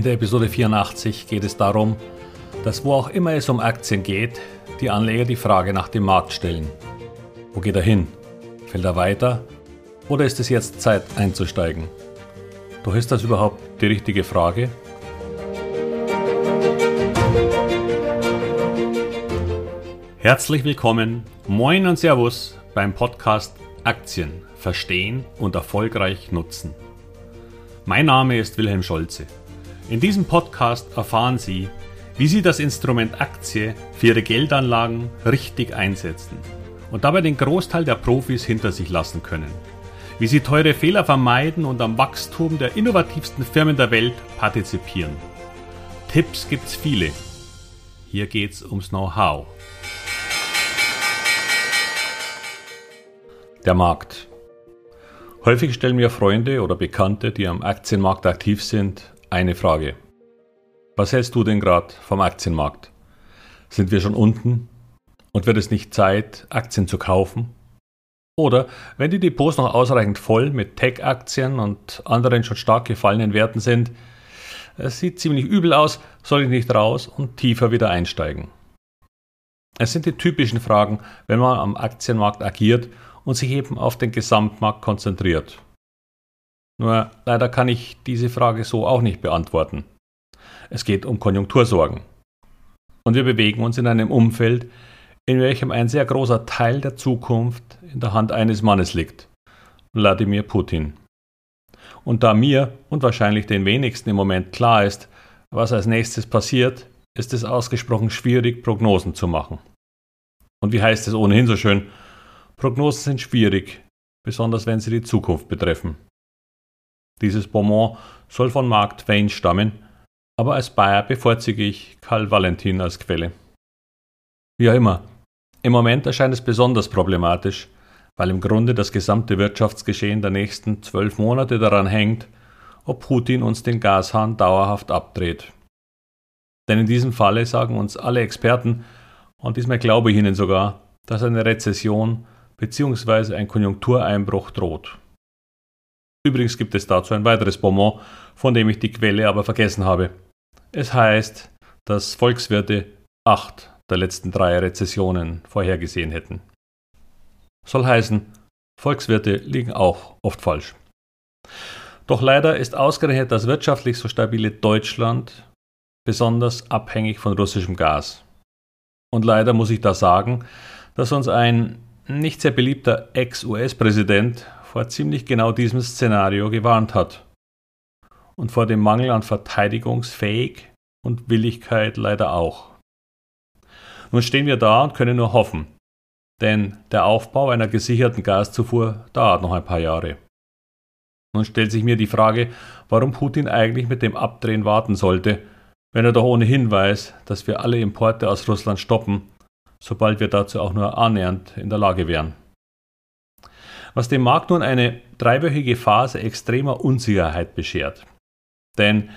In der Episode 84 geht es darum, dass wo auch immer es um Aktien geht, die Anleger die Frage nach dem Markt stellen. Wo geht er hin? Fällt er weiter? Oder ist es jetzt Zeit einzusteigen? Doch ist das überhaupt die richtige Frage? Herzlich willkommen, moin und Servus beim Podcast Aktien verstehen und erfolgreich nutzen. Mein Name ist Wilhelm Scholze. In diesem Podcast erfahren Sie, wie Sie das Instrument Aktie für Ihre Geldanlagen richtig einsetzen und dabei den Großteil der Profis hinter sich lassen können. Wie Sie teure Fehler vermeiden und am Wachstum der innovativsten Firmen der Welt partizipieren. Tipps gibt's viele. Hier geht's ums Know-how. Der Markt. Häufig stellen mir Freunde oder Bekannte, die am Aktienmarkt aktiv sind, eine Frage. Was hältst du denn gerade vom Aktienmarkt? Sind wir schon unten? Und wird es nicht Zeit, Aktien zu kaufen? Oder wenn die Depots noch ausreichend voll mit Tech-Aktien und anderen schon stark gefallenen Werten sind, es sieht ziemlich übel aus, soll ich nicht raus und tiefer wieder einsteigen? Es sind die typischen Fragen, wenn man am Aktienmarkt agiert und sich eben auf den Gesamtmarkt konzentriert. Nur leider kann ich diese Frage so auch nicht beantworten. Es geht um Konjunktursorgen. Und wir bewegen uns in einem Umfeld, in welchem ein sehr großer Teil der Zukunft in der Hand eines Mannes liegt, Wladimir Putin. Und da mir und wahrscheinlich den wenigsten im Moment klar ist, was als nächstes passiert, ist es ausgesprochen schwierig, Prognosen zu machen. Und wie heißt es ohnehin so schön, Prognosen sind schwierig, besonders wenn sie die Zukunft betreffen. Dieses Bonbon soll von Mark Twain stammen, aber als Bayer bevorzuge ich Karl Valentin als Quelle. Wie auch immer, im Moment erscheint es besonders problematisch, weil im Grunde das gesamte Wirtschaftsgeschehen der nächsten zwölf Monate daran hängt, ob Putin uns den Gashahn dauerhaft abdreht. Denn in diesem Falle sagen uns alle Experten, und diesmal glaube ich ihnen sogar, dass eine Rezession bzw. ein Konjunktureinbruch droht. Übrigens gibt es dazu ein weiteres Bonbon, von dem ich die Quelle aber vergessen habe. Es heißt, dass Volkswirte acht der letzten drei Rezessionen vorhergesehen hätten. Soll heißen, Volkswirte liegen auch oft falsch. Doch leider ist ausgerechnet das wirtschaftlich so stabile Deutschland besonders abhängig von russischem Gas. Und leider muss ich da sagen, dass uns ein nicht sehr beliebter Ex-US-Präsident vor ziemlich genau diesem Szenario gewarnt hat. Und vor dem Mangel an Verteidigungsfähig und Willigkeit leider auch. Nun stehen wir da und können nur hoffen, denn der Aufbau einer gesicherten Gaszufuhr dauert noch ein paar Jahre. Nun stellt sich mir die Frage, warum Putin eigentlich mit dem Abdrehen warten sollte, wenn er doch ohnehin weiß, dass wir alle Importe aus Russland stoppen, sobald wir dazu auch nur annähernd in der Lage wären was dem Markt nun eine dreiwöchige Phase extremer Unsicherheit beschert. Denn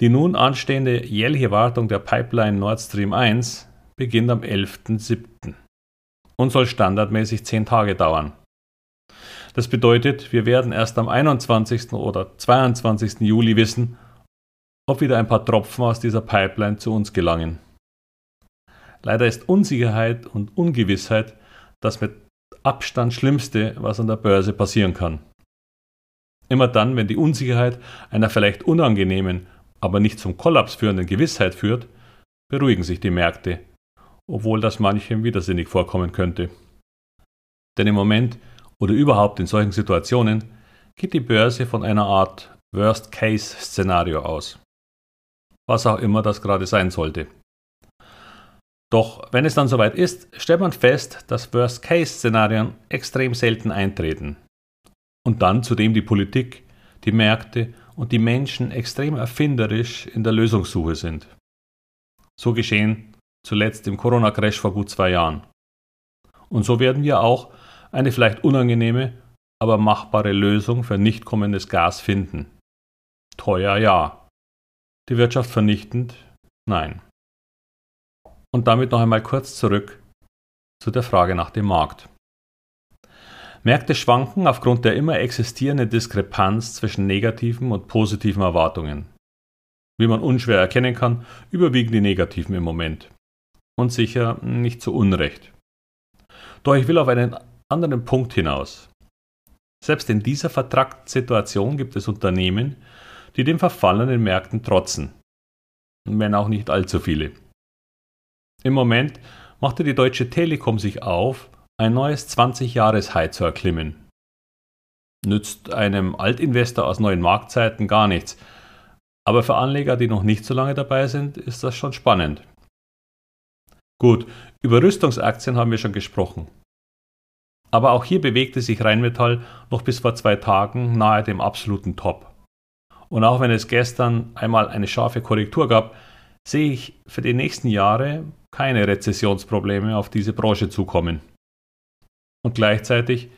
die nun anstehende jährliche Wartung der Pipeline Nord Stream 1 beginnt am 11.07. und soll standardmäßig 10 Tage dauern. Das bedeutet, wir werden erst am 21. oder 22. Juli wissen, ob wieder ein paar Tropfen aus dieser Pipeline zu uns gelangen. Leider ist Unsicherheit und Ungewissheit das mit Abstand Schlimmste, was an der Börse passieren kann. Immer dann, wenn die Unsicherheit einer vielleicht unangenehmen, aber nicht zum Kollaps führenden Gewissheit führt, beruhigen sich die Märkte, obwohl das manchem widersinnig vorkommen könnte. Denn im Moment oder überhaupt in solchen Situationen geht die Börse von einer Art Worst-Case-Szenario aus. Was auch immer das gerade sein sollte. Doch wenn es dann soweit ist, stellt man fest, dass Worst-Case-Szenarien extrem selten eintreten. Und dann zudem die Politik, die Märkte und die Menschen extrem erfinderisch in der Lösungssuche sind. So geschehen zuletzt im Corona-Crash vor gut zwei Jahren. Und so werden wir auch eine vielleicht unangenehme, aber machbare Lösung für nicht kommendes Gas finden. Teuer ja. Die Wirtschaft vernichtend? Nein. Und damit noch einmal kurz zurück zu der Frage nach dem Markt. Märkte schwanken aufgrund der immer existierenden Diskrepanz zwischen negativen und positiven Erwartungen. Wie man unschwer erkennen kann, überwiegen die negativen im Moment. Und sicher nicht zu Unrecht. Doch ich will auf einen anderen Punkt hinaus. Selbst in dieser vertrackten Situation gibt es Unternehmen, die den verfallenen Märkten trotzen. Wenn auch nicht allzu viele. Im Moment machte die Deutsche Telekom sich auf, ein neues 20-Jahres-High zu erklimmen. Nützt einem Altinvestor aus neuen Marktzeiten gar nichts, aber für Anleger, die noch nicht so lange dabei sind, ist das schon spannend. Gut, über Rüstungsaktien haben wir schon gesprochen. Aber auch hier bewegte sich Rheinmetall noch bis vor zwei Tagen nahe dem absoluten Top. Und auch wenn es gestern einmal eine scharfe Korrektur gab, sehe ich für die nächsten Jahre keine Rezessionsprobleme auf diese Branche zukommen. Und gleichzeitig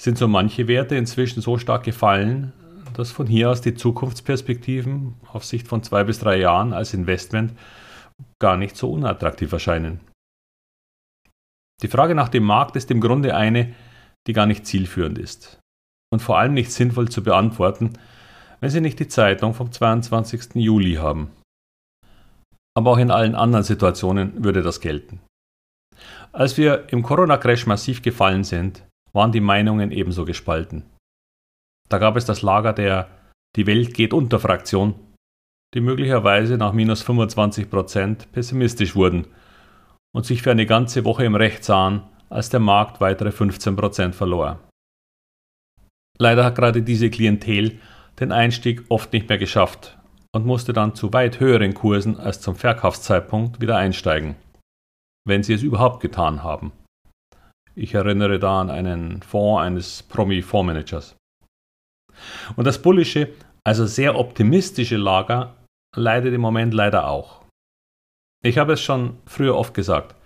sind so manche Werte inzwischen so stark gefallen, dass von hier aus die Zukunftsperspektiven auf Sicht von zwei bis drei Jahren als Investment gar nicht so unattraktiv erscheinen. Die Frage nach dem Markt ist im Grunde eine, die gar nicht zielführend ist und vor allem nicht sinnvoll zu beantworten, wenn Sie nicht die Zeitung vom 22. Juli haben. Aber auch in allen anderen Situationen würde das gelten. Als wir im Corona-Crash massiv gefallen sind, waren die Meinungen ebenso gespalten. Da gab es das Lager der Die Welt geht unter Fraktion, die möglicherweise nach minus 25 Prozent pessimistisch wurden und sich für eine ganze Woche im Recht sahen, als der Markt weitere 15 Prozent verlor. Leider hat gerade diese Klientel den Einstieg oft nicht mehr geschafft und musste dann zu weit höheren Kursen als zum Verkaufszeitpunkt wieder einsteigen, wenn sie es überhaupt getan haben. Ich erinnere da an einen Fonds eines Promi-Fondsmanagers. Und das bullische, also sehr optimistische Lager leidet im Moment leider auch. Ich habe es schon früher oft gesagt.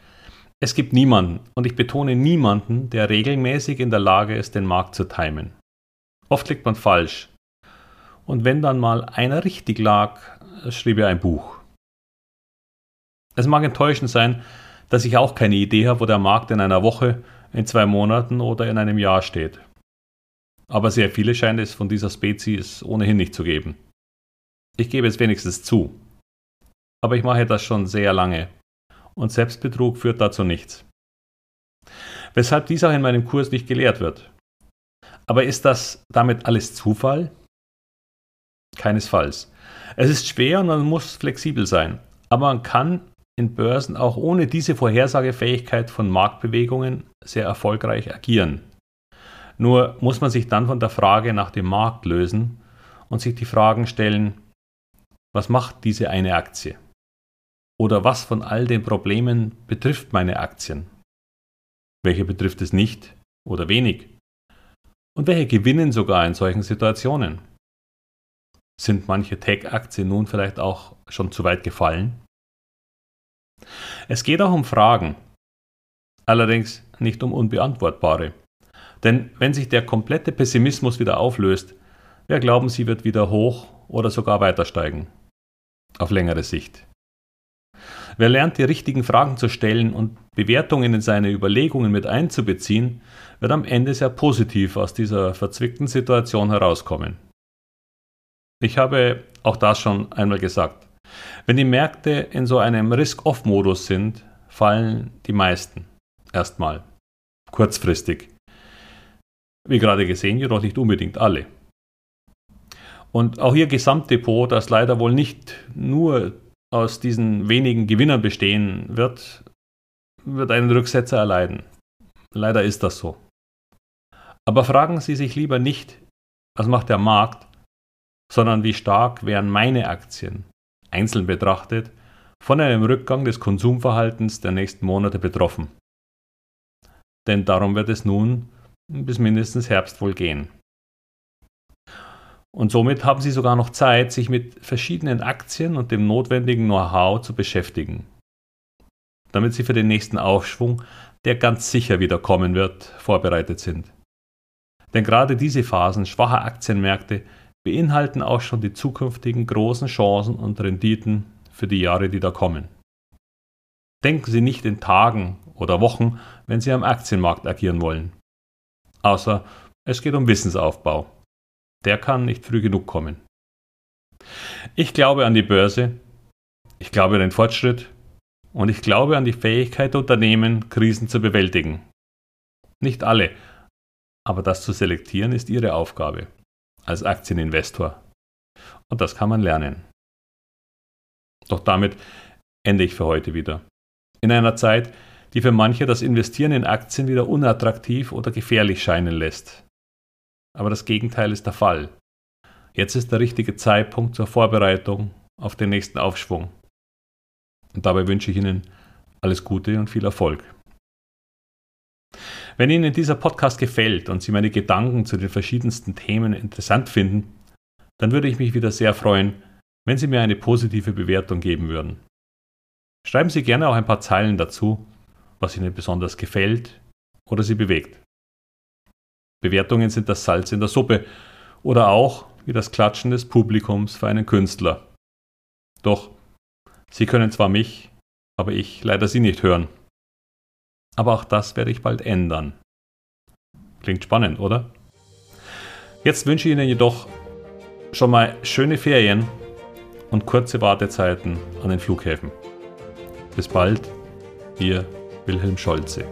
Es gibt niemanden, und ich betone niemanden, der regelmäßig in der Lage ist, den Markt zu timen. Oft liegt man falsch. Und wenn dann mal einer richtig lag, schrieb er ein Buch. Es mag enttäuschend sein, dass ich auch keine Idee habe, wo der Markt in einer Woche, in zwei Monaten oder in einem Jahr steht. Aber sehr viele scheint es von dieser Spezies ohnehin nicht zu geben. Ich gebe es wenigstens zu. Aber ich mache das schon sehr lange. Und Selbstbetrug führt dazu nichts. Weshalb dies auch in meinem Kurs nicht gelehrt wird. Aber ist das damit alles Zufall? Keinesfalls. Es ist schwer und man muss flexibel sein. Aber man kann in Börsen auch ohne diese Vorhersagefähigkeit von Marktbewegungen sehr erfolgreich agieren. Nur muss man sich dann von der Frage nach dem Markt lösen und sich die Fragen stellen, was macht diese eine Aktie? Oder was von all den Problemen betrifft meine Aktien? Welche betrifft es nicht oder wenig? Und welche gewinnen sogar in solchen Situationen? Sind manche Tech-Aktien nun vielleicht auch schon zu weit gefallen? Es geht auch um Fragen, allerdings nicht um unbeantwortbare. Denn wenn sich der komplette Pessimismus wieder auflöst, wer glauben Sie wird wieder hoch oder sogar weiter steigen? Auf längere Sicht. Wer lernt, die richtigen Fragen zu stellen und Bewertungen in seine Überlegungen mit einzubeziehen, wird am Ende sehr positiv aus dieser verzwickten Situation herauskommen. Ich habe auch das schon einmal gesagt. Wenn die Märkte in so einem Risk-Off-Modus sind, fallen die meisten. Erstmal. Kurzfristig. Wie gerade gesehen, jedoch nicht unbedingt alle. Und auch Ihr Gesamtdepot, das leider wohl nicht nur aus diesen wenigen Gewinnern bestehen wird, wird einen Rücksetzer erleiden. Leider ist das so. Aber fragen Sie sich lieber nicht, was macht der Markt, sondern wie stark wären meine Aktien, einzeln betrachtet, von einem Rückgang des Konsumverhaltens der nächsten Monate betroffen. Denn darum wird es nun bis mindestens Herbst wohl gehen. Und somit haben Sie sogar noch Zeit, sich mit verschiedenen Aktien und dem notwendigen Know-how zu beschäftigen, damit Sie für den nächsten Aufschwung, der ganz sicher wieder kommen wird, vorbereitet sind. Denn gerade diese Phasen schwacher Aktienmärkte beinhalten auch schon die zukünftigen großen Chancen und Renditen für die Jahre, die da kommen. Denken Sie nicht in Tagen oder Wochen, wenn Sie am Aktienmarkt agieren wollen außer es geht um Wissensaufbau. Der kann nicht früh genug kommen. Ich glaube an die Börse, ich glaube an den Fortschritt und ich glaube an die Fähigkeit der Unternehmen, Krisen zu bewältigen. Nicht alle, aber das zu selektieren ist ihre Aufgabe als Aktieninvestor. Und das kann man lernen. Doch damit ende ich für heute wieder. In einer Zeit, die für manche das Investieren in Aktien wieder unattraktiv oder gefährlich scheinen lässt. Aber das Gegenteil ist der Fall. Jetzt ist der richtige Zeitpunkt zur Vorbereitung auf den nächsten Aufschwung. Und dabei wünsche ich Ihnen alles Gute und viel Erfolg. Wenn Ihnen dieser Podcast gefällt und Sie meine Gedanken zu den verschiedensten Themen interessant finden, dann würde ich mich wieder sehr freuen, wenn Sie mir eine positive Bewertung geben würden. Schreiben Sie gerne auch ein paar Zeilen dazu, was Ihnen besonders gefällt oder Sie bewegt. Bewertungen sind das Salz in der Suppe oder auch wie das Klatschen des Publikums für einen Künstler. Doch, Sie können zwar mich, aber ich leider Sie nicht hören. Aber auch das werde ich bald ändern. Klingt spannend, oder? Jetzt wünsche ich Ihnen jedoch schon mal schöne Ferien und kurze Wartezeiten an den Flughäfen. Bis bald, Ihr Wilhelm Scholze.